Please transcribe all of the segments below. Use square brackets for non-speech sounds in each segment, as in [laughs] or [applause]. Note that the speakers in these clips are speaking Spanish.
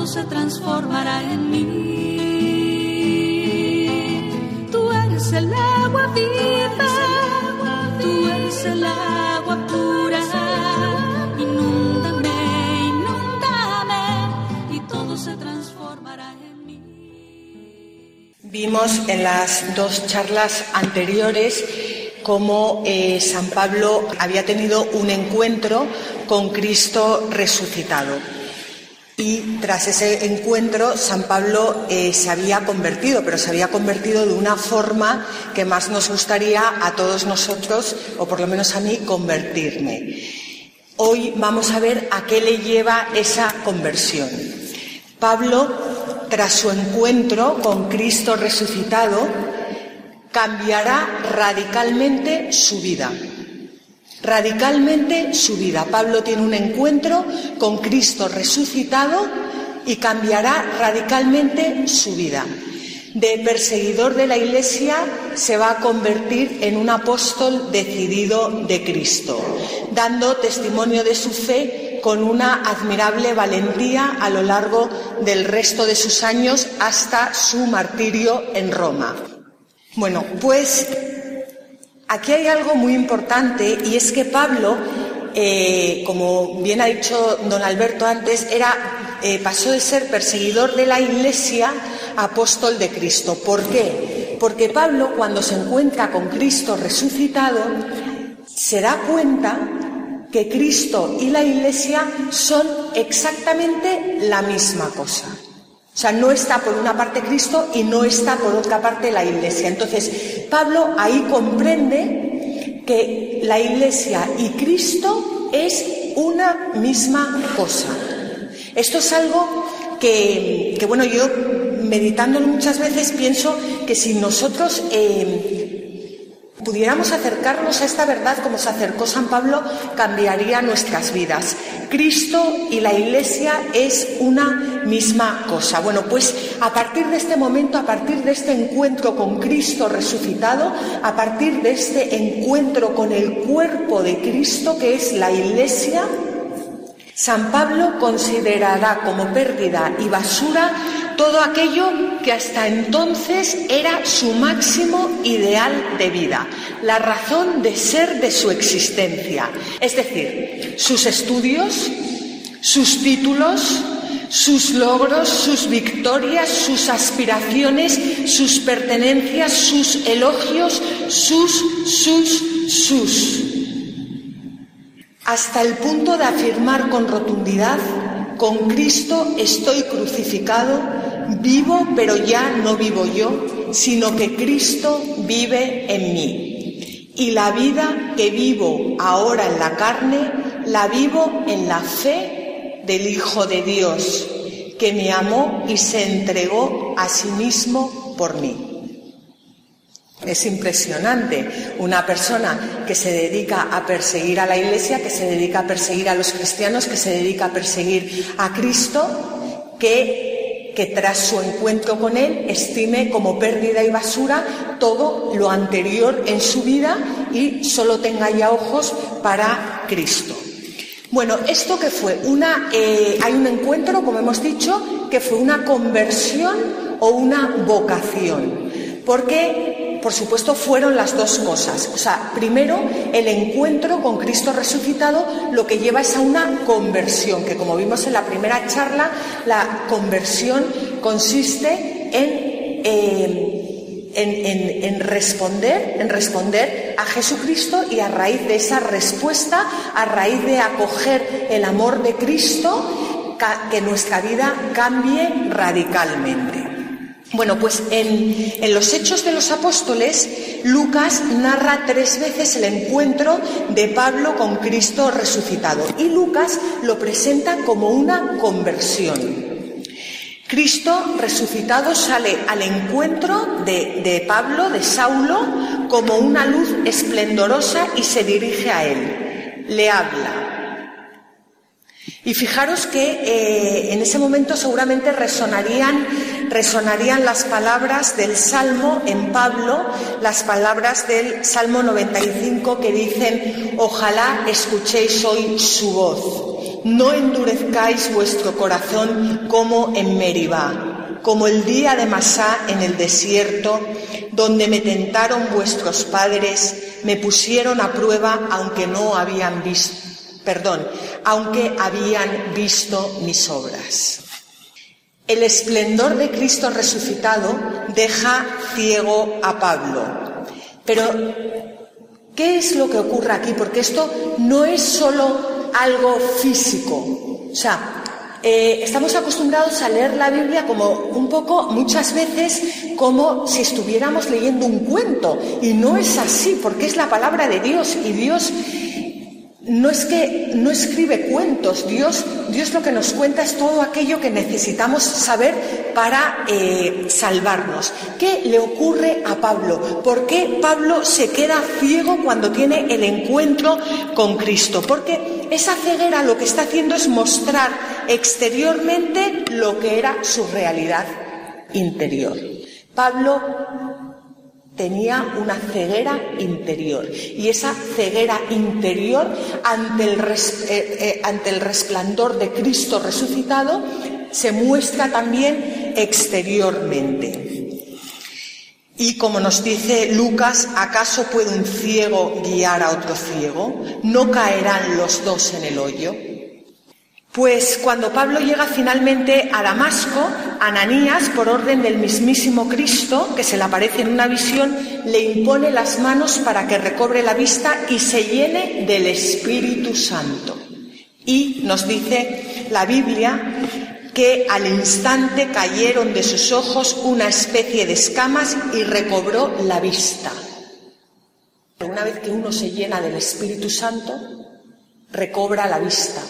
todo se transformará en mí. Tú eres el agua viva, tú eres el agua pura. Inúndame, inúndame y todo se transformará en mí. Vimos en las dos charlas anteriores cómo eh, San Pablo había tenido un encuentro con Cristo resucitado. Y tras ese encuentro, San Pablo eh, se había convertido, pero se había convertido de una forma que más nos gustaría a todos nosotros, o por lo menos a mí, convertirme. Hoy vamos a ver a qué le lleva esa conversión. Pablo, tras su encuentro con Cristo resucitado, cambiará radicalmente su vida. Radicalmente su vida. Pablo tiene un encuentro con Cristo resucitado y cambiará radicalmente su vida. De perseguidor de la Iglesia se va a convertir en un apóstol decidido de Cristo, dando testimonio de su fe con una admirable valentía a lo largo del resto de sus años hasta su martirio en Roma. Bueno, pues aquí hay algo muy importante y es que Pablo, eh, como bien ha dicho don Alberto antes, eh, pasó de ser perseguidor de la Iglesia a apóstol de Cristo. ¿Por qué? Porque Pablo, cuando se encuentra con Cristo resucitado, se da cuenta que Cristo y la Iglesia son exactamente la misma cosa. O sea, no está por una parte Cristo y no está por otra parte la Iglesia. Entonces, Pablo ahí comprende que la Iglesia y Cristo es una misma cosa. Esto es algo que, bueno, yo meditándolo muchas veces pienso que si nosotros eh, pudiéramos acercarnos a esta verdad como se acercó San Pablo, cambiaría nuestras vidas. Cristo y la Iglesia es una misma cosa. Bueno, pues a partir de este momento, a partir de este encuentro con Cristo resucitado, a partir de este encuentro con el cuerpo de Cristo, que es la Iglesia, San Pablo considerará como pérdida y basura todo aquello que hasta entonces era su máximo ideal de vida, la razón de ser de su existencia, es decir, sus estudios, sus títulos, sus logros, sus victorias, sus aspiraciones, sus pertenencias, sus elogios, sus, sus, sus. Hasta el punto de afirmar con rotundidad, con Cristo estoy crucificado, vivo, pero ya no vivo yo, sino que Cristo vive en mí. Y la vida que vivo ahora en la carne, la vivo en la fe del Hijo de Dios, que me amó y se entregó a sí mismo por mí. Es impresionante una persona que se dedica a perseguir a la Iglesia, que se dedica a perseguir a los cristianos, que se dedica a perseguir a Cristo, que, que tras su encuentro con Él estime como pérdida y basura todo lo anterior en su vida y solo tenga ya ojos para Cristo. Bueno, esto que fue una, eh, hay un encuentro, como hemos dicho, que fue una conversión o una vocación. Porque, por supuesto, fueron las dos cosas. O sea, primero, el encuentro con Cristo resucitado lo que lleva es a una conversión, que como vimos en la primera charla, la conversión consiste en, eh, en, responder, en responder a Jesucristo y a raíz de esa respuesta, a raíz de acoger el amor de Cristo, que nuestra vida cambie radicalmente. Bueno, pues en, en, los Hechos de los Apóstoles Lucas narra tres veces el encuentro de Pablo con Cristo resucitado y Lucas lo presenta como una conversión. Cristo resucitado sale al encuentro de, de, Pablo, de Saulo, como una luz esplendorosa y se dirige a él. Le habla. Y fijaros que eh, en ese momento seguramente resonarían, resonarían las palabras del Salmo en Pablo, las palabras del Salmo 95 que dicen, ojalá escuchéis hoy su voz. No endurezcáis vuestro corazón como en Meribá, como el día de Masá en el desierto, donde me tentaron vuestros padres, me pusieron a prueba aunque no habían visto, perdón, aunque habían visto mis obras. El esplendor de Cristo resucitado deja ciego a Pablo. Pero, ¿qué es lo que ocurre aquí? Porque esto no es solo algo físico. O sea, eh, estamos acostumbrados a leer la Biblia como un poco, muchas veces, como si estuviéramos leyendo un cuento. Y no es así, porque es la palabra de Dios y Dios no es que no escribe cuentos, Dios, Dios lo que nos cuenta es todo aquello que necesitamos saber para eh, salvarnos. ¿Qué le ocurre a Pablo? ¿Por qué Pablo se queda ciego cuando tiene el encuentro con Cristo? Porque esa ceguera lo que está haciendo es mostrar exteriormente lo que era su realidad interior. Pablo tenía una ceguera interior y esa ceguera interior ante el, eh, eh, ante el resplandor de Cristo resucitado se muestra también exteriormente. Y como nos dice Lucas, ¿acaso puede un ciego guiar a otro ciego? ¿No caerán los dos en el hoyo? Pues cuando Pablo llega finalmente a Damasco, Ananías, por orden del mismísimo Cristo, que se le aparece en una visión, le impone las manos para que recobre la vista y se llene del Espíritu Santo. Y nos dice la Biblia que al instante cayeron de sus ojos una especie de escamas y recobró la vista. Una vez que uno se llena del Espíritu Santo, recobra la vista.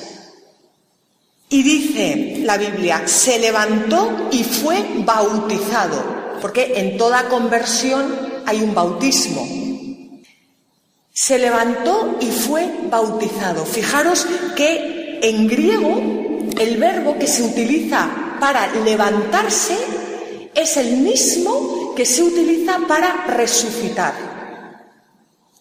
Y dice la Biblia, se levantó y fue bautizado, porque en toda conversión hay un bautismo. Se levantó y fue bautizado. Fijaros que en griego el verbo que se utiliza para levantarse es el mismo que se utiliza para resucitar.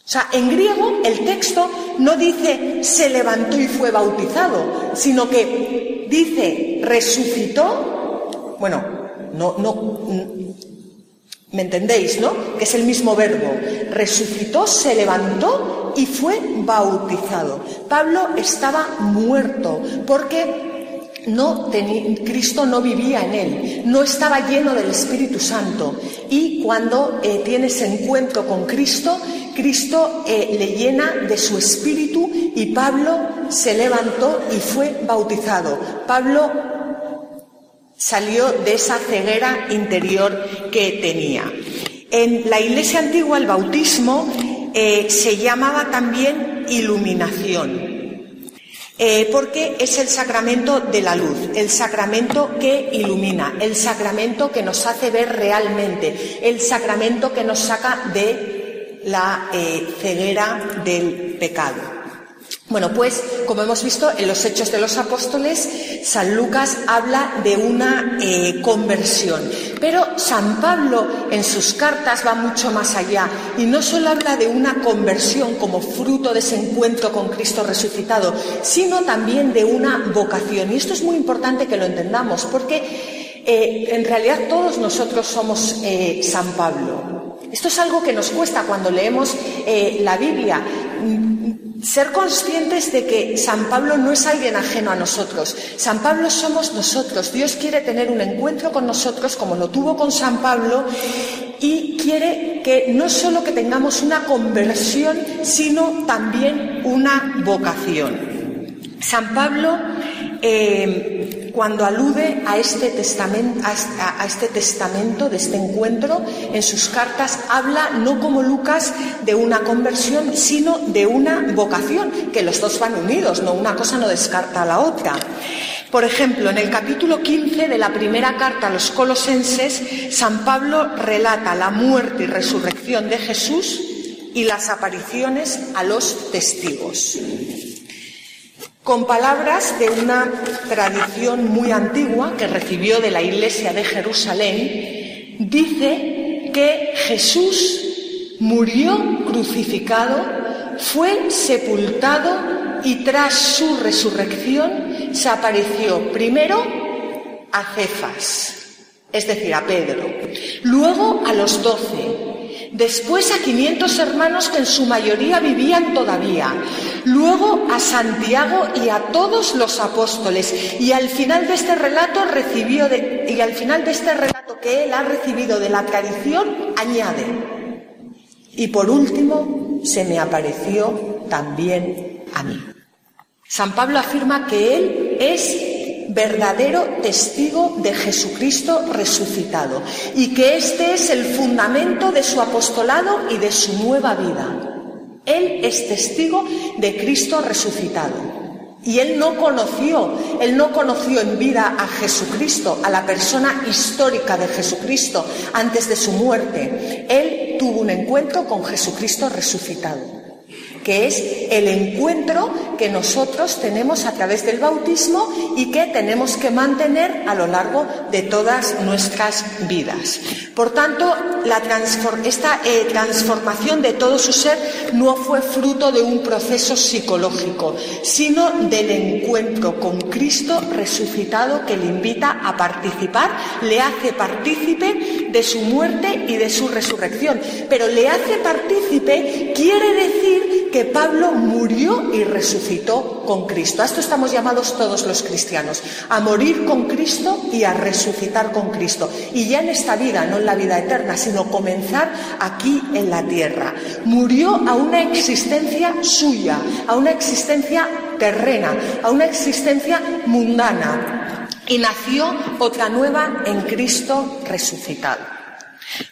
O sea, en griego el texto no dice se levantó y fue bautizado, sino que dice resucitó. Bueno, no, no, ¿me entendéis, no? Que es el mismo verbo. Resucitó, se levantó y fue bautizado. Pablo estaba muerto porque no Cristo no vivía en él, no estaba lleno del Espíritu Santo. Y cuando eh, tienes encuentro con Cristo, Cristo eh, le llena de su Espíritu y Pablo se levantó y fue bautizado. Pablo salió de esa ceguera interior que tenía. En la iglesia antigua el bautismo eh, se llamaba también iluminación. Eh, porque es el sacramento de la luz, el sacramento que ilumina, el sacramento que nos hace ver realmente, el sacramento que nos saca de la eh, ceguera del pecado. Bueno, pues como hemos visto en los Hechos de los Apóstoles, San Lucas habla de una eh, conversión, pero San Pablo en sus cartas va mucho más allá y no solo habla de una conversión como fruto de ese encuentro con Cristo resucitado, sino también de una vocación. Y esto es muy importante que lo entendamos, porque eh, en realidad todos nosotros somos eh, San Pablo. Esto es algo que nos cuesta cuando leemos la Biblia ser conscientes de que San Pablo no es alguien ajeno a nosotros. San Pablo somos nosotros. Dios quiere tener un encuentro con nosotros como lo tuvo con San Pablo y quiere que no solo que tengamos una conversión, sino también una vocación. San Pablo eh, cuando alude a este, testamento, a este testamento de este encuentro, en sus cartas habla no como Lucas de una conversión, sino de una vocación, que los dos van unidos, no una cosa no descarta a la otra. Por ejemplo, en el capítulo 15 de la primera carta a los colosenses, San Pablo relata la muerte y resurrección de Jesús y las apariciones a los testigos. Con palabras de una tradición muy antigua que recibió de la Iglesia de Jerusalén, dice que Jesús murió crucificado, fue sepultado y tras su resurrección se apareció primero a Cefas, es decir, a Pedro, luego a los doce, después a 500 hermanos que en su mayoría vivían todavía, luego a Santiago y a todos los apóstoles, y al final de este relato recibió de, y al final de este relato que él ha recibido de la tradición añade, y por último se me apareció también a mí. San Pablo afirma que él es verdadero testigo de Jesucristo resucitado y que este es el fundamento de su apostolado y de su nueva vida. Él es testigo de Cristo resucitado. Y él no conoció, él no conoció en vida a Jesucristo, a la persona histórica de Jesucristo antes de su muerte. Él tuvo un encuentro con Jesucristo resucitado que es el encuentro que nosotros tenemos a través del bautismo y que tenemos que mantener a lo largo de todas nuestras vidas. Por tanto, esta eh, transformación de todo su ser no fue fruto de un proceso psicológico, sino del encuentro con Cristo resucitado que le invita a participar, le hace partícipe de su muerte y de su resurrección. Pero le hace partícipe quiere decir que Pablo murió y resucitó con Cristo. A esto estamos llamados todos los cristianos, a morir con Cristo y a resucitar con Cristo. Y ya en esta vida, no en la vida eterna, sino comenzar aquí en la tierra. Murió a una existencia suya, a una existencia terrena, a una existencia mundana. Y nació otra nueva en Cristo resucitado.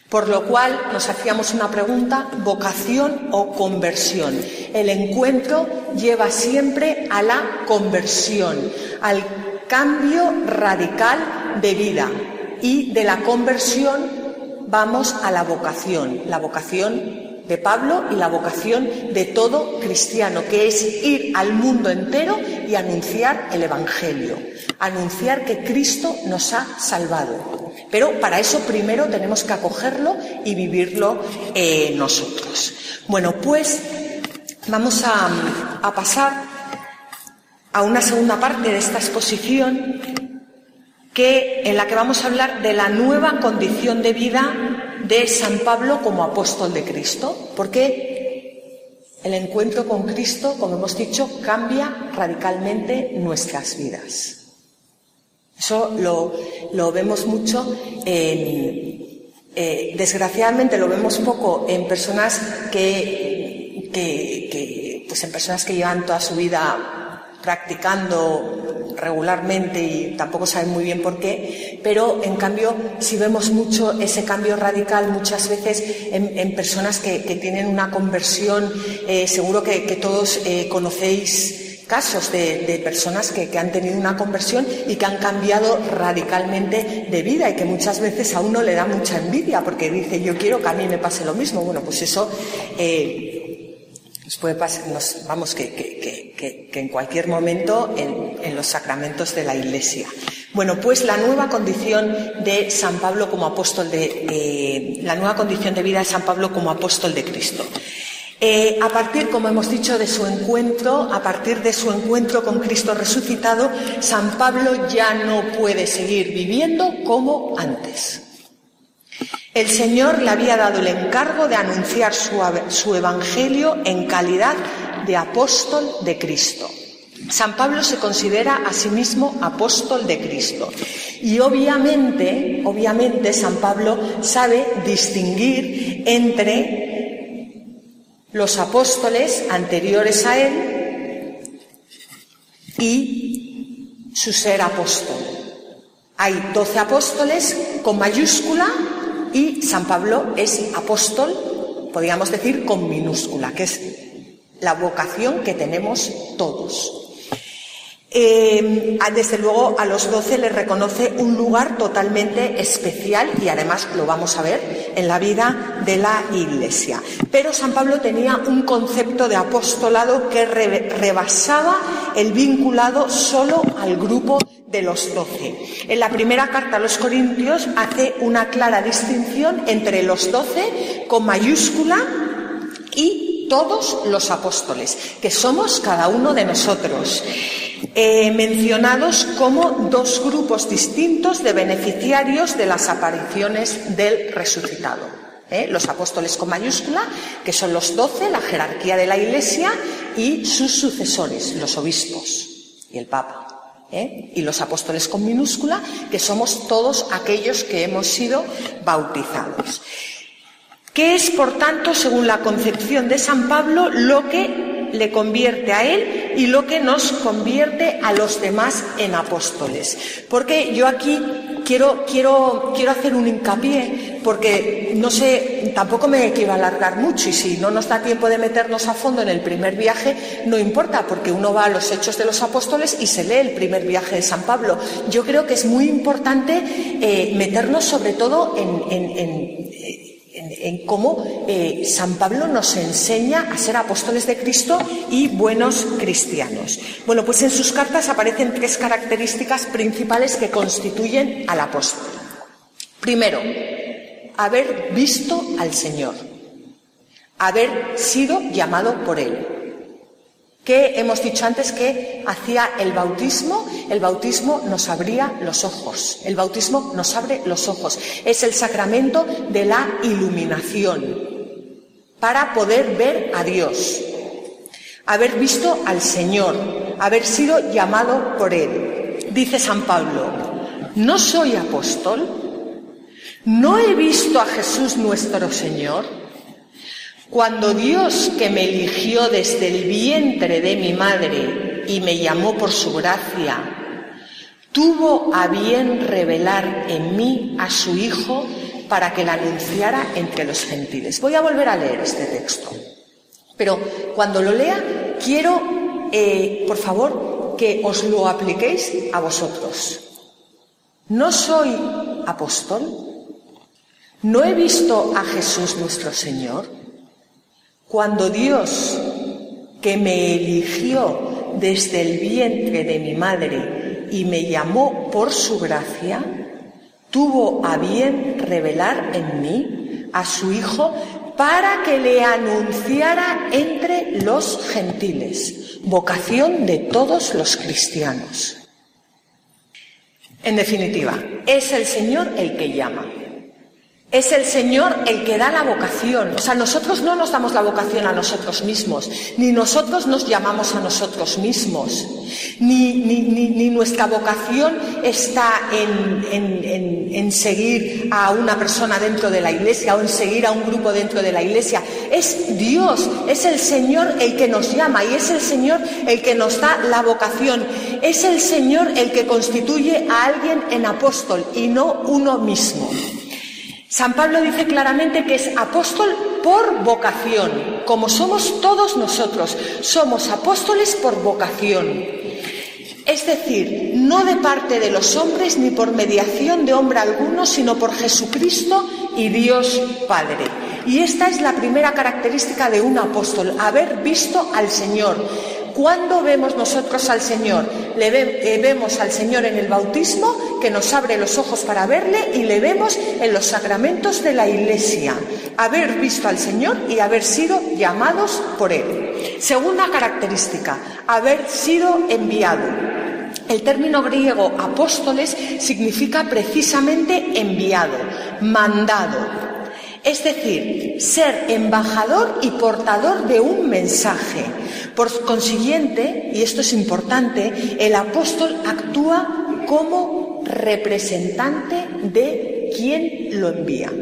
Por lo cual nos hacíamos una pregunta, vocación o conversión. El encuentro lleva siempre a la conversión, al cambio radical de vida. Y de la conversión vamos a la vocación, la vocación de Pablo y la vocación de todo cristiano, que es ir al mundo entero y anunciar el Evangelio, anunciar que Cristo nos ha salvado. Pero para eso primero tenemos que acogerlo y vivirlo eh, nosotros. Bueno, pues vamos a, a pasar a una segunda parte de esta exposición que, en la que vamos a hablar de la nueva condición de vida de San Pablo como apóstol de Cristo, porque el encuentro con Cristo, como hemos dicho, cambia radicalmente nuestras vidas. Eso lo, vemos mucho en, eh, desgraciadamente lo vemos poco en personas que, que, pues en personas que llevan toda su vida practicando regularmente y tampoco saben muy bien por qué, pero en cambio si vemos mucho ese cambio radical muchas veces en, personas que, tienen una conversión, eh, seguro que, todos eh, conocéis casos de, personas que, han tenido una conversión y que han cambiado radicalmente de vida y que muchas veces a uno le da mucha envidia porque dice yo quiero que a mí me pase lo mismo. Bueno, pues eso eh, nos puede pasar, vamos, que, en cualquier momento en, los sacramentos de la Iglesia. Bueno, pues la nueva condición de San Pablo como apóstol de, eh, la nueva condición de vida de San Pablo como apóstol de Cristo. Eh, a partir, como hemos dicho, de su encuentro, a partir de su encuentro con Cristo resucitado, San Pablo ya no puede seguir viviendo como antes. El Señor le había dado el encargo de anunciar su, su evangelio en calidad de apóstol de Cristo. San Pablo se considera a sí mismo apóstol de Cristo. Y obviamente, obviamente San Pablo sabe distinguir entre los apóstoles anteriores a él y su ser apóstol. Hay doce apóstoles con mayúscula y San Pablo es apóstol, podríamos decir, con minúscula, que es la vocación que tenemos todos. Eh, desde luego a los doce les reconoce un lugar totalmente especial y además lo vamos a ver en la vida de la Iglesia. Pero San Pablo tenía un concepto de apostolado que rebasaba el vinculado solo al grupo de los doce. En la primera carta a los Corintios hace una clara distinción entre los doce con mayúscula y todos los apóstoles, que somos cada uno de nosotros. Eh, mencionados como dos grupos distintos de beneficiarios de las apariciones del resucitado. ¿eh? Los apóstoles con mayúscula, que son los doce, la jerarquía de la Iglesia, y sus sucesores, los obispos y el Papa. ¿eh? Y los apóstoles con minúscula, que somos todos aquellos que hemos sido bautizados. ¿Qué es, por tanto, según la concepción de San Pablo, lo que le convierte a él y lo que nos convierte a los demás en apóstoles. Porque yo aquí quiero, quiero, quiero hacer un hincapié, porque no sé, tampoco me quiero alargar mucho y si no nos da tiempo de meternos a fondo en el primer viaje, no importa, porque uno va a los hechos de los apóstoles y se lee el primer viaje de San Pablo. Yo creo que es muy importante eh, meternos sobre todo en, cómo eh, San Pablo nos enseña a ser apóstoles de Cristo y buenos cristianos. Bueno, pues en sus cartas aparecen tres características principales que constituyen al apóstol. Primero, haber visto al Señor, haber sido llamado por Él que hemos dicho antes que hacía el bautismo, el bautismo nos abría los ojos, el bautismo nos abre los ojos, es el sacramento de la iluminación para poder ver a Dios, haber visto al Señor, haber sido llamado por Él. Dice San Pablo, no soy apóstol, no he visto a Jesús nuestro Señor. Cuando Dios que me eligió desde el vientre de mi madre y me llamó por su gracia, tuvo a bien revelar en mí a su Hijo para que la anunciara entre los gentiles. Voy a volver a leer este texto, pero cuando lo lea quiero, eh, por favor, que os lo apliquéis a vosotros. No soy apóstol, no he visto a Jesús nuestro Señor. Cuando Dios, que me eligió desde el vientre de mi madre y me llamó por su gracia, tuvo a bien revelar en mí a su Hijo para que le anunciara entre los gentiles, vocación de todos los cristianos. En definitiva, es el Señor el que llama. Es el Señor el que da la vocación. O sea, nosotros no nos damos la vocación a nosotros mismos, ni nosotros nos llamamos a nosotros mismos, ni, ni, nuestra vocación está en, en, en, seguir a una persona dentro de la iglesia o en seguir a un grupo dentro de la iglesia. Es Dios, es el Señor el que nos llama y es el Señor el que nos da la vocación. Es el Señor el que constituye a alguien en apóstol y no uno mismo. San Pablo dice claramente que es apóstol por vocación, como somos todos nosotros, somos apóstoles por vocación. Es decir, no de parte de los hombres ni por mediación de hombre alguno, sino por Jesucristo y Dios Padre. Y esta es la primera característica de un apóstol, haber visto al Señor, ¿Cuándo vemos nosotros al Señor? Le eh, vemos al Señor en el bautismo, que nos abre los ojos para verle, y le vemos en los sacramentos de la Iglesia. Haber visto al Señor y haber sido llamados por Él. Segunda característica, haber sido enviado. El término griego apóstoles significa precisamente enviado, mandado. Es decir, ser embajador y portador de un mensaje. Por consiguiente, y esto es importante, el apóstol actúa como representante de quien lo envía.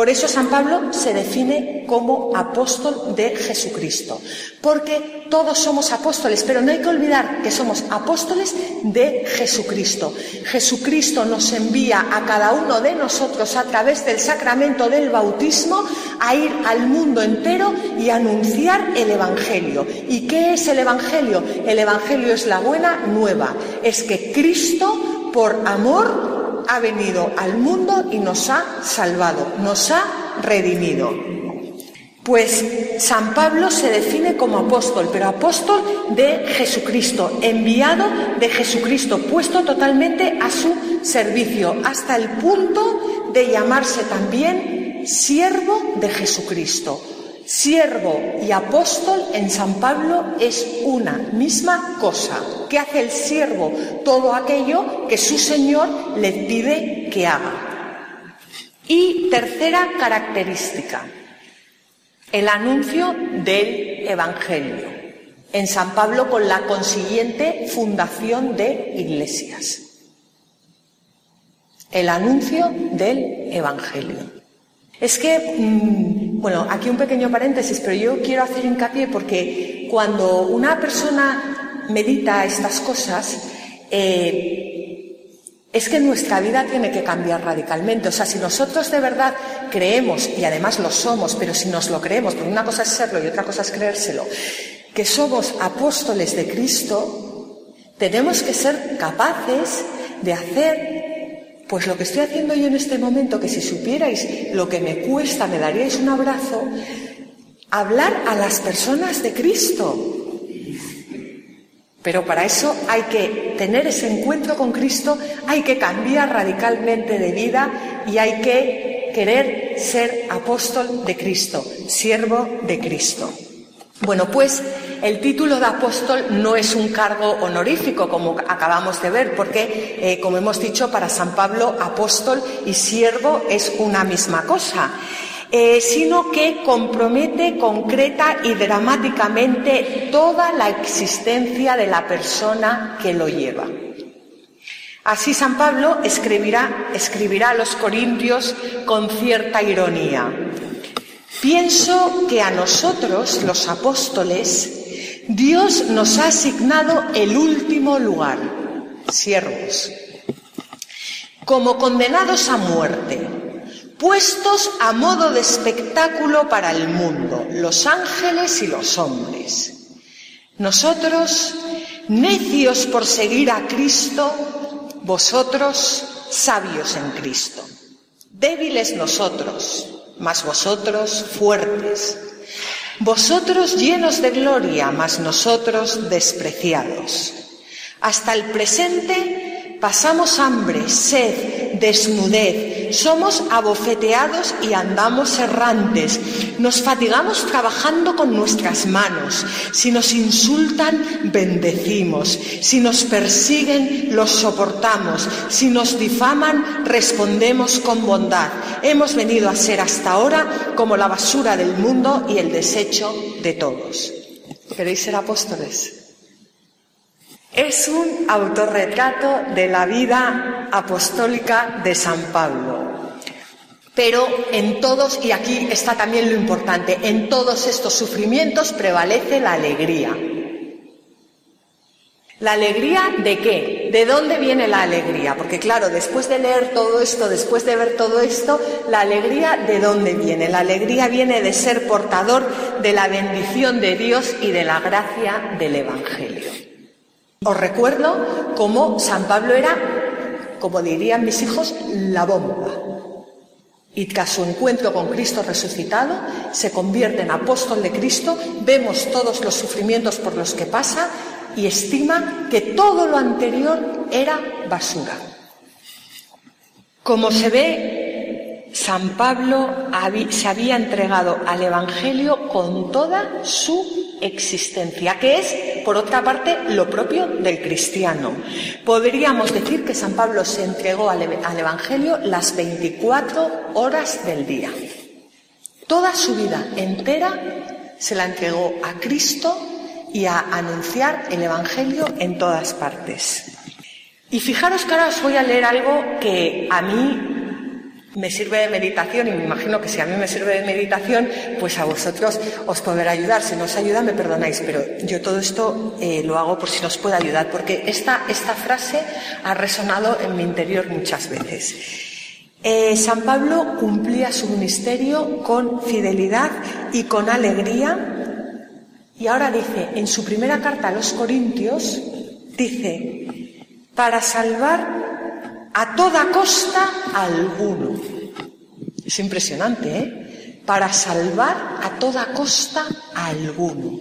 Por eso San Pablo se define como apóstol de Jesucristo, porque todos somos apóstoles, pero no hay que olvidar que somos apóstoles de Jesucristo. Jesucristo nos envía a cada uno de nosotros a través del sacramento del bautismo a ir al mundo entero y anunciar el Evangelio. ¿Y qué es el Evangelio? El Evangelio es la buena nueva, es que Cristo, por amor, ha venido al mundo y nos ha salvado, nos ha redimido. Pues San Pablo se define como apóstol, pero apóstol de Jesucristo, enviado de Jesucristo, puesto totalmente a su servicio, hasta el punto de llamarse también siervo de Jesucristo. Siervo y apóstol en San Pablo es una misma cosa. ¿Qué hace el siervo? Todo aquello que su Señor le pide que haga. Y tercera característica, el anuncio del Evangelio. En San Pablo con la consiguiente fundación de iglesias. El anuncio del Evangelio. Es que, mm, bueno, aquí un pequeño paréntesis, pero yo quiero hacer hincapié porque cuando una persona medita estas cosas, eh, es que nuestra vida tiene que cambiar radicalmente. O sea, si nosotros de verdad creemos, y además lo somos, pero si nos lo creemos, porque una cosa es serlo y otra cosa es creérselo, que somos apóstoles de Cristo, tenemos que ser capaces de hacer pues lo que estoy haciendo yo en este momento, que si supierais lo que me cuesta, me daríais un abrazo, hablar a las personas de Cristo. Pero para eso hay que tener ese encuentro con Cristo, hay que cambiar radicalmente de vida y hay que querer ser apóstol de Cristo, siervo de Cristo. Bueno, pues el título de apóstol no es un cargo honorífico, como acabamos de ver, porque, eh, como hemos dicho, para San Pablo, apóstol y siervo es una misma cosa. Eh, sino que compromete concreta y dramáticamente toda la existencia de la persona que lo lleva. Así San Pablo escribirá, escribirá a los Corintios con cierta ironía. Pienso que a nosotros, los apóstoles, Dios nos ha asignado el último lugar, siervos, como condenados a muerte, puestos a modo de espectáculo para el mundo, los ángeles y los hombres. Nosotros, necios por seguir a Cristo, vosotros, sabios en Cristo. Débiles nosotros, mas vosotros fuertes. Vosotros llenos de gloria, mas nosotros despreciados. Hasta el presente pasamos hambre, sed, desnudez, somos abofeteados y andamos errantes, nos fatigamos trabajando con nuestras manos, si nos insultan, bendecimos, si nos persiguen, los soportamos, si nos difaman, respondemos con bondad. Hemos venido a ser hasta ahora como la basura del mundo y el desecho de todos. ¿Queréis ser apóstoles? Es un autorretrato de la vida apostólica de San Pablo. Pero en todos, y aquí está también lo importante, en todos estos sufrimientos prevalece la alegría. ¿La alegría de qué? ¿De dónde viene la alegría? Porque claro, después de leer todo esto, después de ver todo esto, la alegría de dónde viene? La alegría viene de ser portador de la bendición de Dios y de la gracia del Evangelio. Os recuerdo cómo San Pablo era, como dirían mis hijos, la bomba. Y tras su encuentro con Cristo resucitado, se convierte en apóstol de Cristo, vemos todos los sufrimientos por los que pasa y estima que todo lo anterior era basura. Como se ve, San Pablo se había entregado al Evangelio con toda su existencia, que es, por otra parte, lo propio del cristiano. Podríamos decir que San Pablo se entregó al, Evangelio las 24 horas del día. Toda su vida entera se la entregó a Cristo y a anunciar el Evangelio en todas partes. Y fijaros que ahora os voy a leer algo que a mí me sirve de meditación y me imagino que si a mí me sirve de meditación, pues a vosotros os podrá ayudar. Si no os ayuda, me perdonáis, pero yo todo esto eh, lo hago por si nos puede ayudar, porque esta, esta frase ha resonado en mi interior muchas veces. Eh, San Pablo cumplía su ministerio con fidelidad y con alegría. Y ahora dice, en su primera carta a los Corintios, dice, para salvar a toda costa alguno. Es impresionante, ¿eh? Para salvar a toda costa alguno.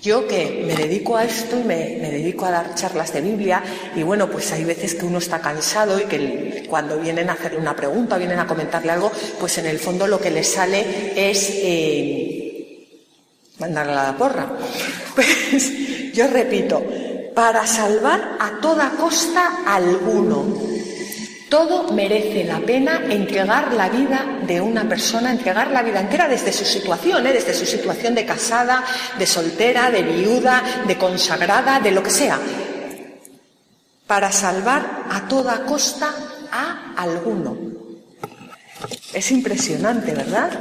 Yo que me dedico a esto y me, me, dedico a dar charlas de Biblia y bueno, pues hay veces que uno está cansado y que cuando vienen a hacerle una pregunta, vienen a comentarle algo, pues en el fondo lo que le sale es eh, mandarle a la porra. [laughs] Pues yo repito, para salvar a toda costa alguno. Todo merece la pena entregar la vida de una persona, entregar la vida entera desde su situación, ¿eh? desde su situación de casada, de soltera, de viuda, de consagrada, de lo que sea, para salvar a toda costa a alguno. Es impresionante, ¿verdad?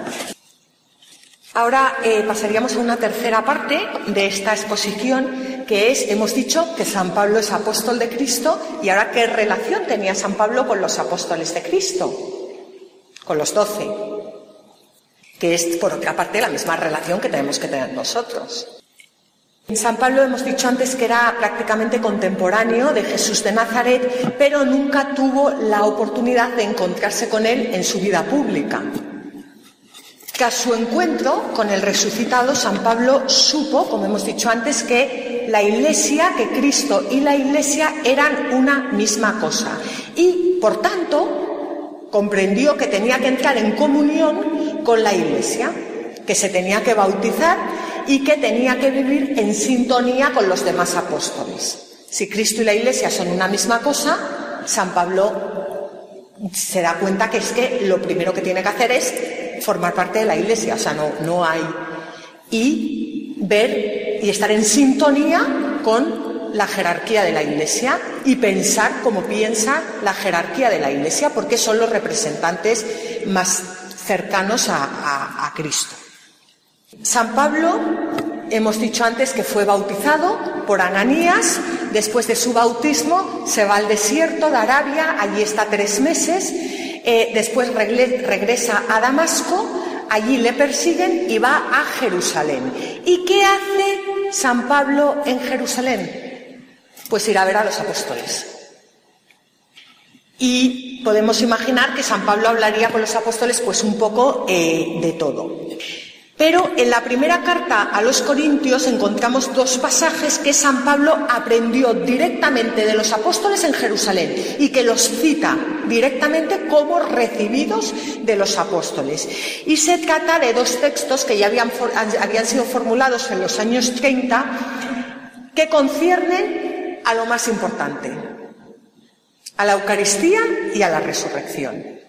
Ahora eh, pasaríamos a una tercera parte de esta exposición, que es, hemos dicho que San Pablo es apóstol de Cristo, y ahora qué relación tenía San Pablo con los apóstoles de Cristo, con los doce, que es, por otra parte, la misma relación que tenemos que tener nosotros. En San Pablo hemos dicho antes que era prácticamente contemporáneo de Jesús de Nazaret, pero nunca tuvo la oportunidad de encontrarse con él en su vida pública. Tras su encuentro con el resucitado, San Pablo supo, como hemos dicho antes, que la Iglesia, que Cristo y la Iglesia eran una misma cosa. Y, por tanto, comprendió que tenía que entrar en comunión con la Iglesia, que se tenía que bautizar y que tenía que vivir en sintonía con los demás apóstoles. Si Cristo y la Iglesia son una misma cosa, San Pablo se da cuenta que es que lo primero que tiene que hacer es formar parte de la iglesia, o sea, no, no hay. Y ver y estar en sintonía con la jerarquía de la iglesia y pensar como piensa la jerarquía de la iglesia, porque son los representantes más cercanos a, a Cristo. San Pablo, hemos dicho antes que fue bautizado por Ananías, después de su bautismo se va al desierto de Arabia, allí está tres meses, eh, después regresa a Damasco, allí le persiguen y va a Jerusalén. ¿Y qué hace San Pablo en Jerusalén? Pues ir a ver a los apóstoles. Y podemos imaginar que San Pablo hablaría con los apóstoles pues un poco eh, de todo. Pero en la primera carta a los Corintios encontramos dos pasajes que San Pablo aprendió directamente de los apóstoles en Jerusalén y que los cita directamente como recibidos de los apóstoles. Y se trata de dos textos que ya habían, habían sido formulados en los años 30 que conciernen a lo más importante, a la Eucaristía y a la resurrección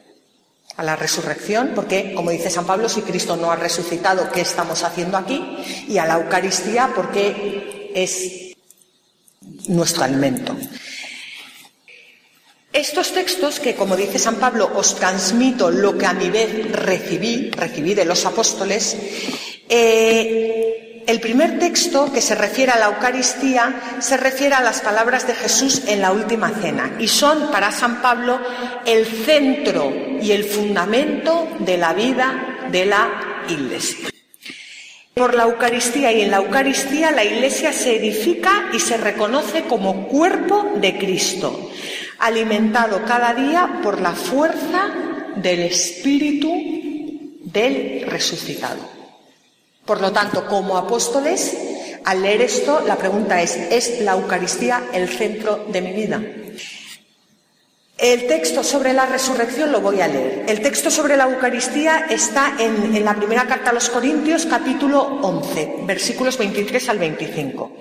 a la resurrección, porque, como dice San Pablo, si Cristo no ha resucitado, ¿qué estamos haciendo aquí? Y a la Eucaristía, porque es nuestro alimento. Estos textos, que como dice San Pablo, os transmito lo que a mi vez recibí, recibí de los apóstoles, eh, el primer texto que se refiere a la Eucaristía se refiere a las palabras de Jesús en la última cena y son para San Pablo el centro y el fundamento de la vida de la Iglesia. Por la Eucaristía y en la Eucaristía la Iglesia se edifica y se reconoce como cuerpo de Cristo, alimentado cada día por la fuerza del Espíritu del resucitado. Por lo tanto, como apóstoles, al leer esto, la pregunta es, ¿es la Eucaristía el centro de mi vida? El texto sobre la resurrección lo voy a leer. El texto sobre la Eucaristía está en, la primera carta a los Corintios, capítulo 11, versículos 23 al 25.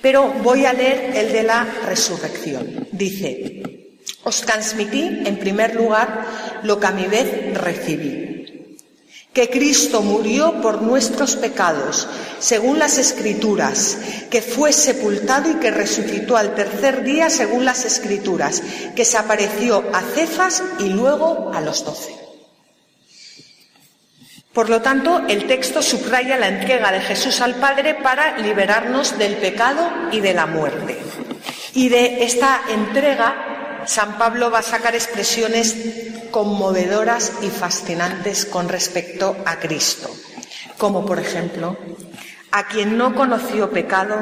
Pero voy a leer el de la resurrección. Dice, os transmití en primer lugar lo que a mi vez recibí que Cristo murió por nuestros pecados, según las Escrituras, que fue sepultado y que resucitó al tercer día, según las Escrituras, que se apareció a Cefas y luego a los doce. Por lo tanto, el texto subraya la entrega de Jesús al Padre para liberarnos del pecado y de la muerte. Y de esta entrega, San Pablo va a sacar expresiones conmovedoras y fascinantes con respecto a Cristo, como por ejemplo, a quien no conoció pecado,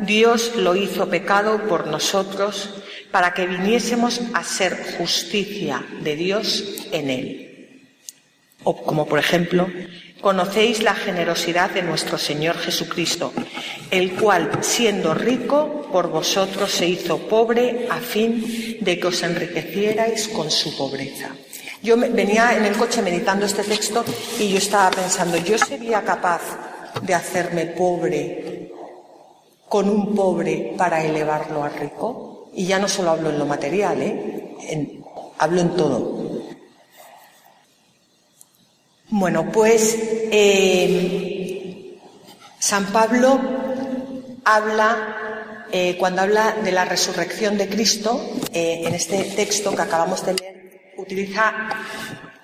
Dios lo hizo pecado por nosotros para que viniésemos a ser justicia de Dios en él. O como por ejemplo, conocéis la generosidad de nuestro Señor Jesucristo, el cual, siendo rico, por vosotros se hizo pobre a fin de que os enriquecierais con su pobreza. Yo venía en el coche meditando este texto y yo estaba pensando, ¿yo sería capaz de hacerme pobre con un pobre para elevarlo a rico? Y ya no solo hablo en lo material, ¿eh? hablo en todo. Bueno, pues eh, San Pablo habla, eh, cuando habla de la resurrección de Cristo, eh, en este texto que acabamos de leer, utiliza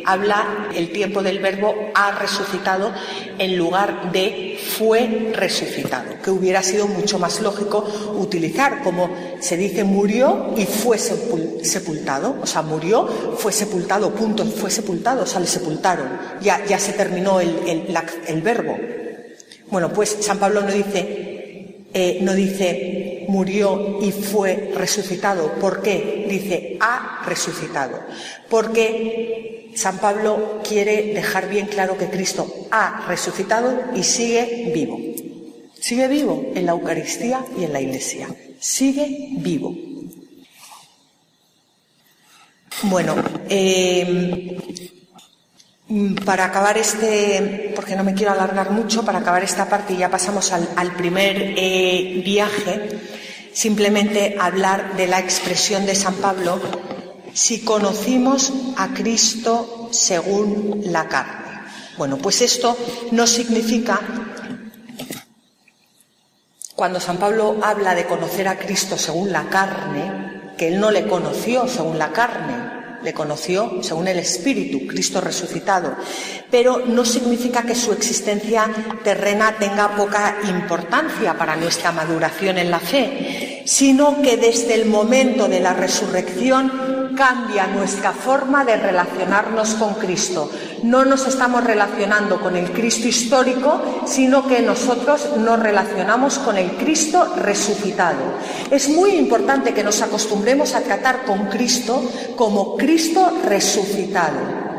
habla el tiempo del verbo ha resucitado en lugar de fue resucitado, que hubiera sido mucho más lógico utilizar, como se dice murió y fue sepultado, o sea, murió, fue sepultado, punto, fue sepultado, o sea, le sepultaron, ya, ya se terminó el, el, verbo. Bueno, pues San Pablo no dice, eh, no dice murió y fue resucitado. ¿Por qué? Dice ha resucitado. Porque San Pablo quiere dejar bien claro que Cristo ha resucitado y sigue vivo. Sigue vivo en la Eucaristía y en la Iglesia. Sigue vivo. Bueno, eh, para acabar este, porque no me quiero alargar mucho, para acabar esta parte y ya pasamos al, primer eh, viaje, simplemente hablar de la expresión de San Pablo si conocimos a Cristo según la carne. Bueno, pues esto no significa, cuando San Pablo habla de conocer a Cristo según la carne, que él no le conoció según la carne, le conoció según el Espíritu, Cristo resucitado, pero no significa que su existencia terrena tenga poca importancia para nuestra maduración en la fe, sino que desde el momento de la resurrección cambia nuestra forma de relacionarnos con Cristo. No nos estamos relacionando con el Cristo histórico, sino que nosotros nos relacionamos con el Cristo resucitado. Es muy importante que nos acostumbremos a tratar con Cristo como Cristo resucitado.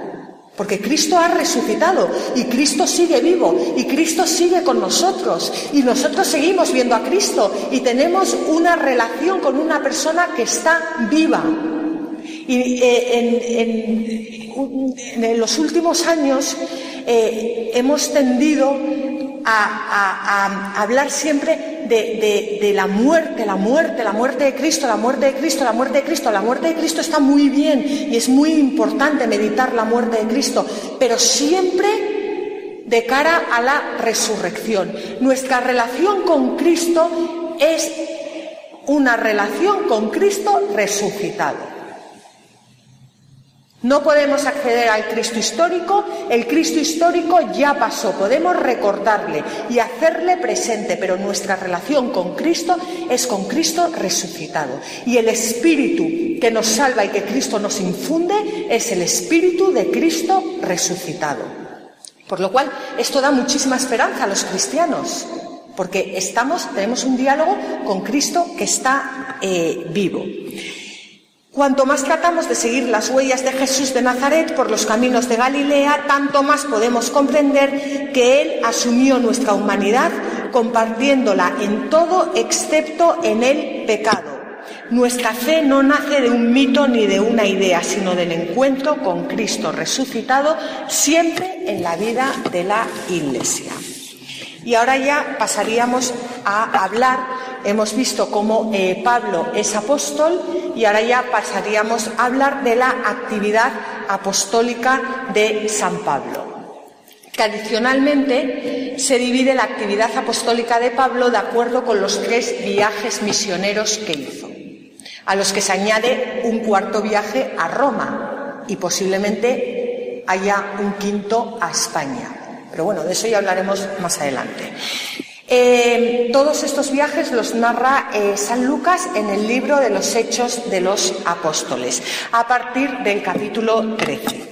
Porque Cristo ha resucitado y Cristo sigue vivo y Cristo sigue con nosotros y nosotros seguimos viendo a Cristo y tenemos una relación con una persona que está viva. Y eh, en, los últimos años eh, hemos tendido a, hablar siempre de, la muerte, la muerte, la muerte de Cristo, la muerte de Cristo, la muerte de Cristo. La muerte de Cristo está muy bien y es muy importante meditar la muerte de Cristo, pero siempre de cara a la resurrección. Nuestra relación con Cristo es una relación con Cristo resucitado. No podemos acceder al Cristo histórico, el Cristo histórico ya pasó, podemos recordarle y hacerle presente, pero nuestra relación con Cristo es con Cristo resucitado. Y el Espíritu que nos salva y que Cristo nos infunde es el Espíritu de Cristo resucitado. Por lo cual, esto da muchísima esperanza a los cristianos, porque estamos, tenemos un diálogo con Cristo que está eh, vivo. Cuanto más tratamos de seguir las huellas de Jesús de Nazaret por los caminos de Galilea, tanto más podemos comprender que Él asumió nuestra humanidad compartiéndola en todo excepto en el pecado. Nuestra fe no nace de un mito ni de una idea, sino del encuentro con Cristo resucitado siempre en la vida de la Iglesia. Y ahora ya pasaríamos a hablar, hemos visto cómo eh, Pablo es apóstol y ahora ya pasaríamos a hablar de la actividad apostólica de San Pablo. Tradicionalmente se divide la actividad apostólica de Pablo de acuerdo con los tres viajes misioneros que hizo, a los que se añade un cuarto viaje a Roma y posiblemente haya un quinto a España. Pero bueno, de eso ya hablaremos más adelante. Eh, todos estos viajes los narra eh, San Lucas en el libro de los Hechos de los Apóstoles, a partir del capítulo 13.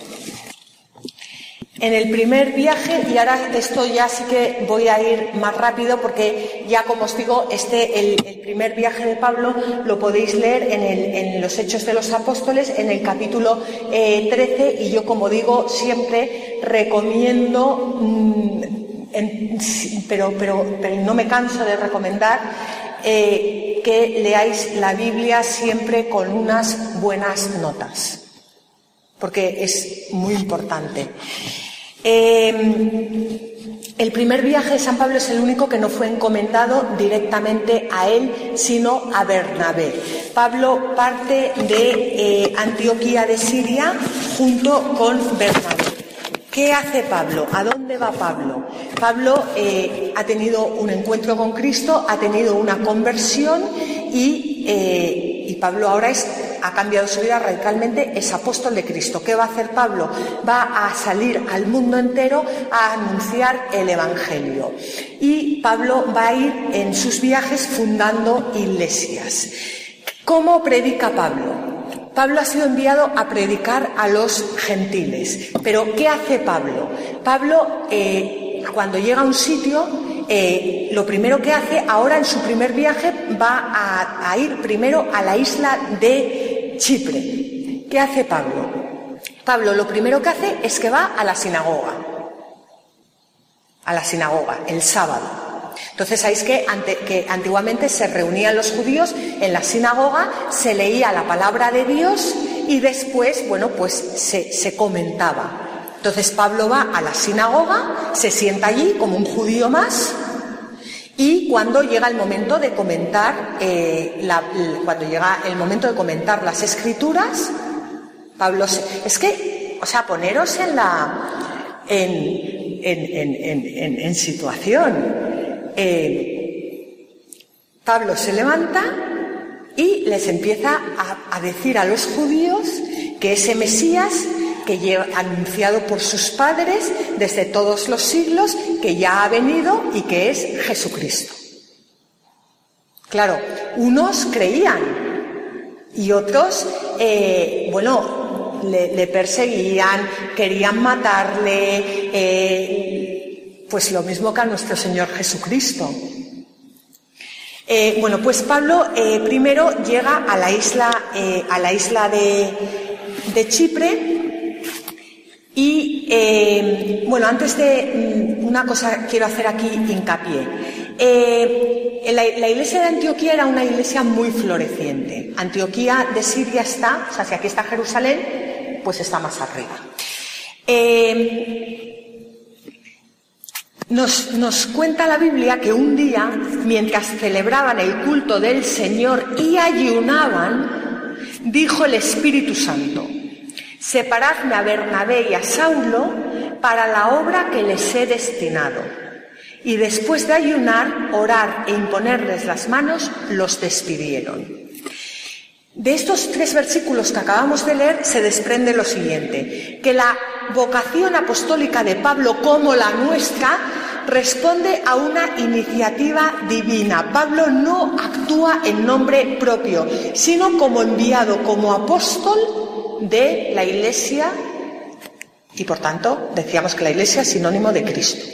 En el primer viaje, y ahora esto ya sí que voy a ir más rápido porque ya como os digo, este, el, primer viaje de Pablo lo podéis leer en, los Hechos de los Apóstoles, en el capítulo 13, eh, y yo como digo siempre recomiendo mm, pero, pero, no me canso de recomendar eh, que leáis la Biblia siempre con unas buenas notas, porque es muy importante. Em, el primer viaje de San Pablo es el único que no fue encomendado directamente a él, sino a Bernabé. Pablo parte de eh, Antioquía de Siria junto con Bernabé. ¿Qué hace Pablo? ¿A dónde va Pablo? Pablo eh, ha tenido un encuentro con Cristo, ha tenido una conversión y, eh, Pablo ahora es, ha cambiado su vida radicalmente, es apóstol de Cristo. ¿Qué va a hacer Pablo? Va a salir al mundo entero a anunciar el Evangelio. Y Pablo va a ir en sus viajes fundando iglesias. ¿Cómo predica Pablo? Pablo ha sido enviado a predicar a los gentiles. Pero ¿qué hace Pablo? Pablo, eh, cuando llega a un sitio, eh, lo primero que hace, ahora en su primer viaje, va a, ir primero a la isla de Chipre. ¿Qué hace Pablo? Pablo lo primero que hace es que va a la sinagoga. A la sinagoga, el sábado. Entonces, sabéis que, antiguamente se reunían los judíos en la sinagoga, se leía la palabra de Dios y después, bueno, pues se, comentaba. Entonces Pablo va a la sinagoga, se sienta allí como un judío más y cuando llega el momento de comentar, eh, el momento de comentar las escrituras, Pablo es que, o sea, poneros en la en situación. Eh, Pablo se levanta y les empieza a, decir a los judíos que ese Mesías que lleva anunciado por sus padres desde todos los siglos, que ya ha venido y que es Jesucristo. Claro, unos creían y otros, eh, bueno, le, perseguían, querían matarle, eh, pues lo mismo que a nuestro Señor Jesucristo. Eh, bueno, pues Pablo eh, primero llega a la isla, eh, a la isla de, Chipre y, bueno, antes de mm, una cosa quiero hacer aquí hincapié. La, la, iglesia de Antioquía era una iglesia muy floreciente. Antioquía de Siria está, o sea, si aquí está Jerusalén, pues está más arriba. Nos, cuenta la Biblia que un día, mientras celebraban el culto del Señor y ayunaban, dijo el Espíritu Santo, separadme a Bernabé y a Saulo para la obra que les he destinado. Y después de ayunar, orar e imponerles las manos, los despidieron. De estos tres versículos que acabamos de leer se desprende lo siguiente, que la vocación apostólica de Pablo como la nuestra responde a una iniciativa divina. Pablo no actúa en nombre propio, sino como enviado, como apóstol de la Iglesia y por tanto decíamos que la Iglesia es sinónimo de Cristo.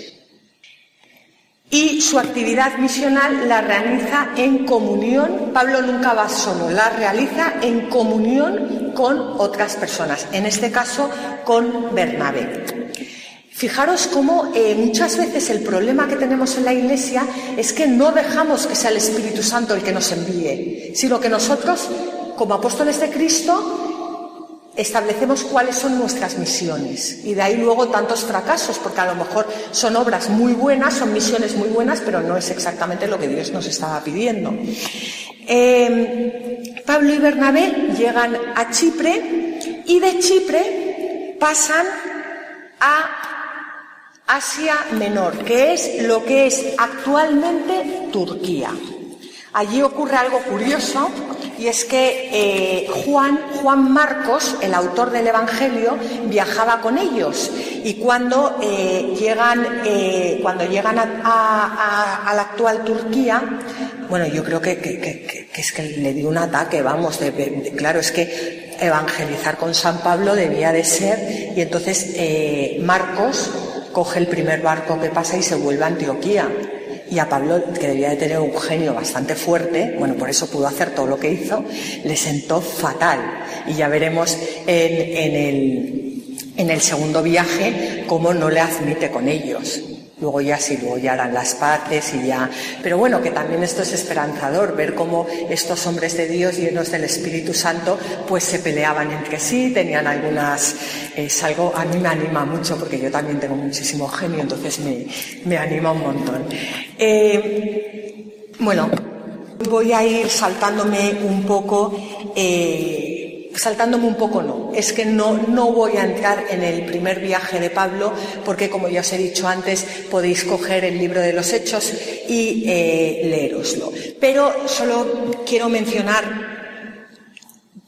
Y su actividad misional la realiza en comunión, Pablo nunca va solo, la realiza en comunión con otras personas, en este caso con Bernabé. Fijaros cómo eh, muchas veces el problema que tenemos en la Iglesia es que no dejamos que sea el Espíritu Santo el que nos envíe, sino que nosotros, como apóstoles de Cristo, establecemos cuáles son nuestras misiones. Y de ahí luego tantos fracasos, porque a lo mejor son obras muy buenas, son misiones muy buenas, pero no es exactamente lo que Dios nos estaba pidiendo. Em, Pablo y Bernabé llegan a Chipre y de Chipre pasan a Asia Menor, que es lo que es actualmente Turquía. Allí ocurre algo curioso y es que eh, Juan, Juan Marcos, el autor del Evangelio, viajaba con ellos. Y cuando eh, llegan, eh, cuando llegan a, la actual Turquía, bueno, yo creo que, es que le dio un ataque, vamos, claro, es que evangelizar con San Pablo debía de ser y entonces Marcos coge el primer barco que pasa y se vuelve a Antioquía y a Pablo, que debía de tener un genio bastante fuerte, bueno, por eso pudo hacer todo lo que hizo, le sentó fatal. Y ya veremos en, el, en el segundo viaje cómo no le admite con ellos. Luego ya sí, luego ya harán las paces y ya. Pero bueno, que también esto es esperanzador, ver cómo estos hombres de Dios llenos del Espíritu Santo, pues se peleaban entre sí, tenían algunas. Es algo, a mí me anima mucho porque yo también tengo muchísimo genio, entonces me, me anima un montón. Eh, bueno, voy a ir saltándome un poco. Eh, saltándome un poco no, es que no, no voy a entrar en el primer viaje de Pablo porque como ya os he dicho antes podéis coger el libro de los hechos y eh, leeroslo. Pero solo quiero mencionar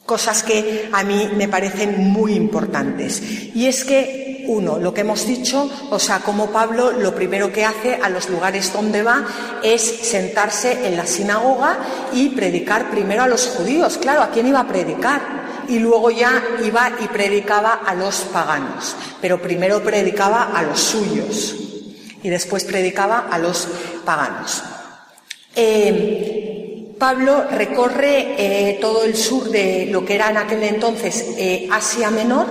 cosas que a mí me parecen muy importantes. Y es que, uno, lo que hemos dicho, o sea, como Pablo lo primero que hace a los lugares donde va es sentarse en la sinagoga y predicar primero a los judíos. Claro, ¿a quién iba a predicar? Y luego ya iba y predicaba a los paganos, pero primero predicaba a los suyos y después predicaba a los paganos. Eh, Pablo recorre eh, todo el sur de lo que era en aquel entonces eh, Asia Menor.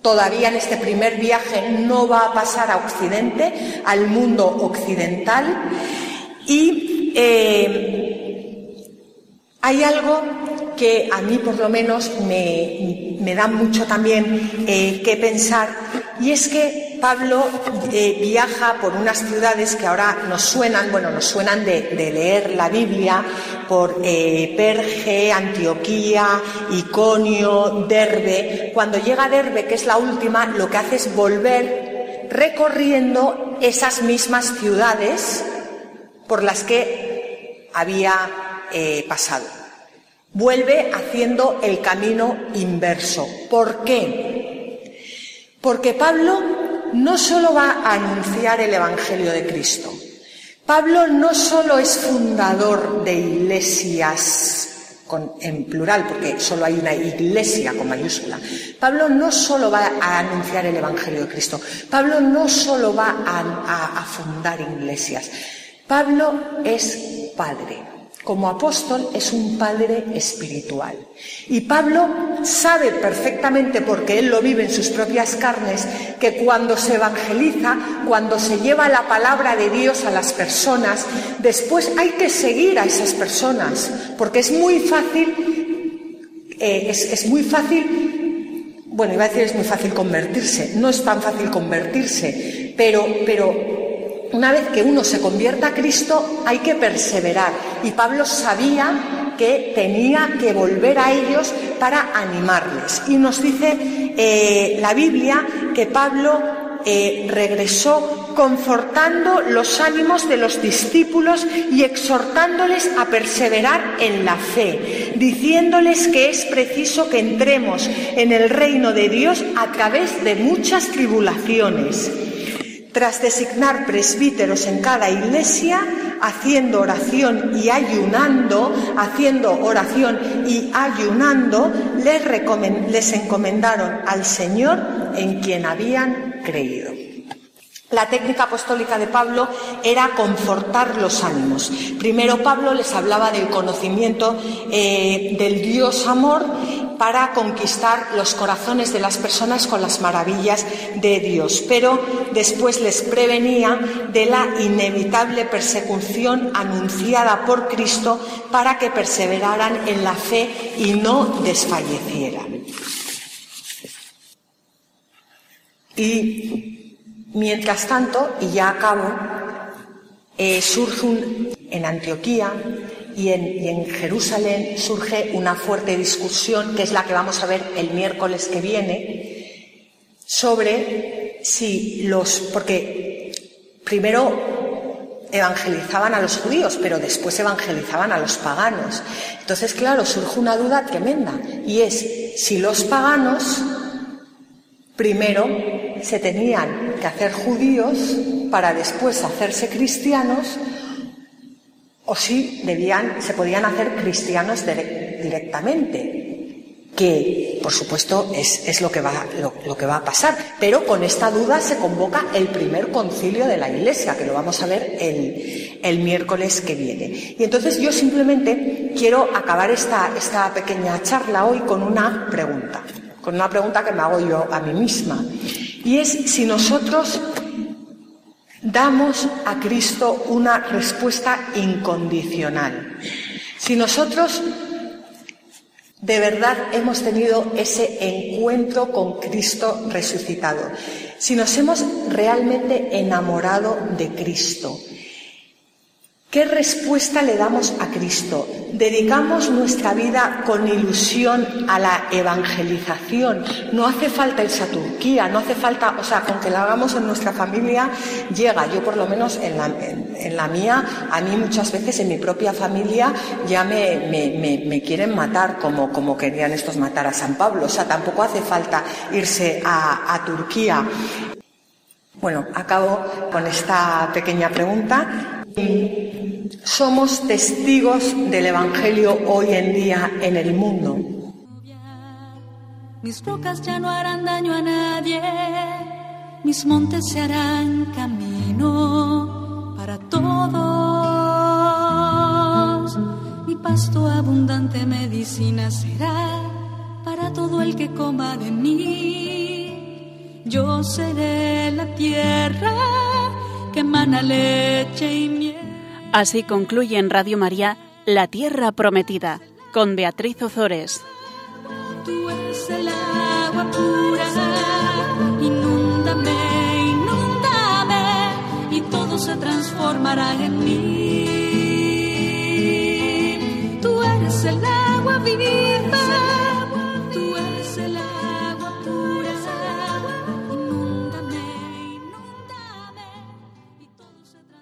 Todavía en este primer viaje no va a pasar a Occidente, al mundo occidental. Y hay algo que a mí por lo menos me, da mucho también eh, que pensar y es que Pablo eh, viaja por unas ciudades que ahora nos suenan, bueno, nos suenan de, leer la Biblia, por eh, Perge, Antioquía, Iconio, Derbe. Cuando llega a Derbe, que es la última, lo que hace es volver recorriendo esas mismas ciudades por las que había pasado vuelve haciendo el camino inverso. ¿Por qué? Porque Pablo no solo va a anunciar el Evangelio de Cristo, Pablo no solo es fundador de iglesias en plural, porque solo hay una iglesia con mayúscula. Pablo no solo va a anunciar el Evangelio de Cristo, Pablo no solo va a fundar iglesias, Pablo es padre como apóstol es un padre espiritual. Y Pablo sabe perfectamente, porque él lo vive en sus propias carnes, que cuando se evangeliza, cuando se lleva la palabra de Dios a las personas, después hay que seguir a esas personas, porque es muy fácil, eh, es, muy fácil, bueno, iba a decir es muy fácil convertirse, no es tan fácil convertirse, pero, pero una vez que uno se convierta a Cristo, hay que perseverar. Y Pablo sabía que tenía que volver a ellos para animarles. Y nos dice eh, la Biblia que Pablo eh, regresó confortando los ánimos de los discípulos y exhortándoles a perseverar en la fe, diciéndoles que es preciso que entremos en el reino de Dios a través de muchas tribulaciones tras designar presbíteros en cada iglesia, haciendo oración y ayunando, haciendo oración y ayunando, les, les encomendaron al Señor en quien habían creído. La técnica apostólica de Pablo era confortar los ánimos. Primero Pablo les hablaba del conocimiento eh, del Dios amor para conquistar los corazones de las personas con las maravillas de Dios, pero después les prevenía de la inevitable persecución anunciada por Cristo para que perseveraran en la fe y no desfallecieran. Y Mientras tanto, y ya acabo, eh, surge en Antioquía y en, Jerusalén surge una fuerte discusión, que es la que vamos a ver el miércoles que viene, sobre si los, porque primero evangelizaban a los judíos, pero después evangelizaban a los paganos. Entonces, claro, surge una duda tremenda y es si los paganos primero se tenían que hacer judíos para después hacerse cristianos o si debían, se podían hacer cristianos directamente, que por supuesto es, lo, que va, lo, que va a pasar. Pero con esta duda se convoca el primer concilio de la Iglesia, que lo vamos a ver el, el miércoles que viene. Y entonces yo simplemente quiero acabar esta, esta pequeña charla hoy con una pregunta, con una pregunta que me hago yo a mí misma. Y es si nosotros damos a Cristo una respuesta incondicional. Si nosotros de verdad hemos tenido ese encuentro con Cristo resucitado, si nos hemos realmente enamorado de Cristo, ¿Qué respuesta le damos a Cristo? ¿Dedicamos nuestra vida con ilusión a la evangelización? No hace falta irse a Turquía, no hace falta, o sea, con la hagamos en nuestra familia, llega. Yo por lo menos en la, mía, a mí muchas veces en mi propia familia ya me, quieren matar como, como querían estos matar a San Pablo. O sea, tampoco hace falta irse a, a Turquía. Bueno, acabo con esta pequeña pregunta. Somos testigos del Evangelio hoy en día en el mundo. Mis rocas ya no harán daño a nadie, mis montes se harán camino para todos. Mi pasto abundante medicina será para todo el que coma de mí. Yo seré la tierra que emana leche y miel. Así concluye en Radio María La Tierra Prometida con Beatriz Ozores. Tú eres el agua pura, inúndame, inúndame, y todo se transformará en mí. Tú eres el agua viva.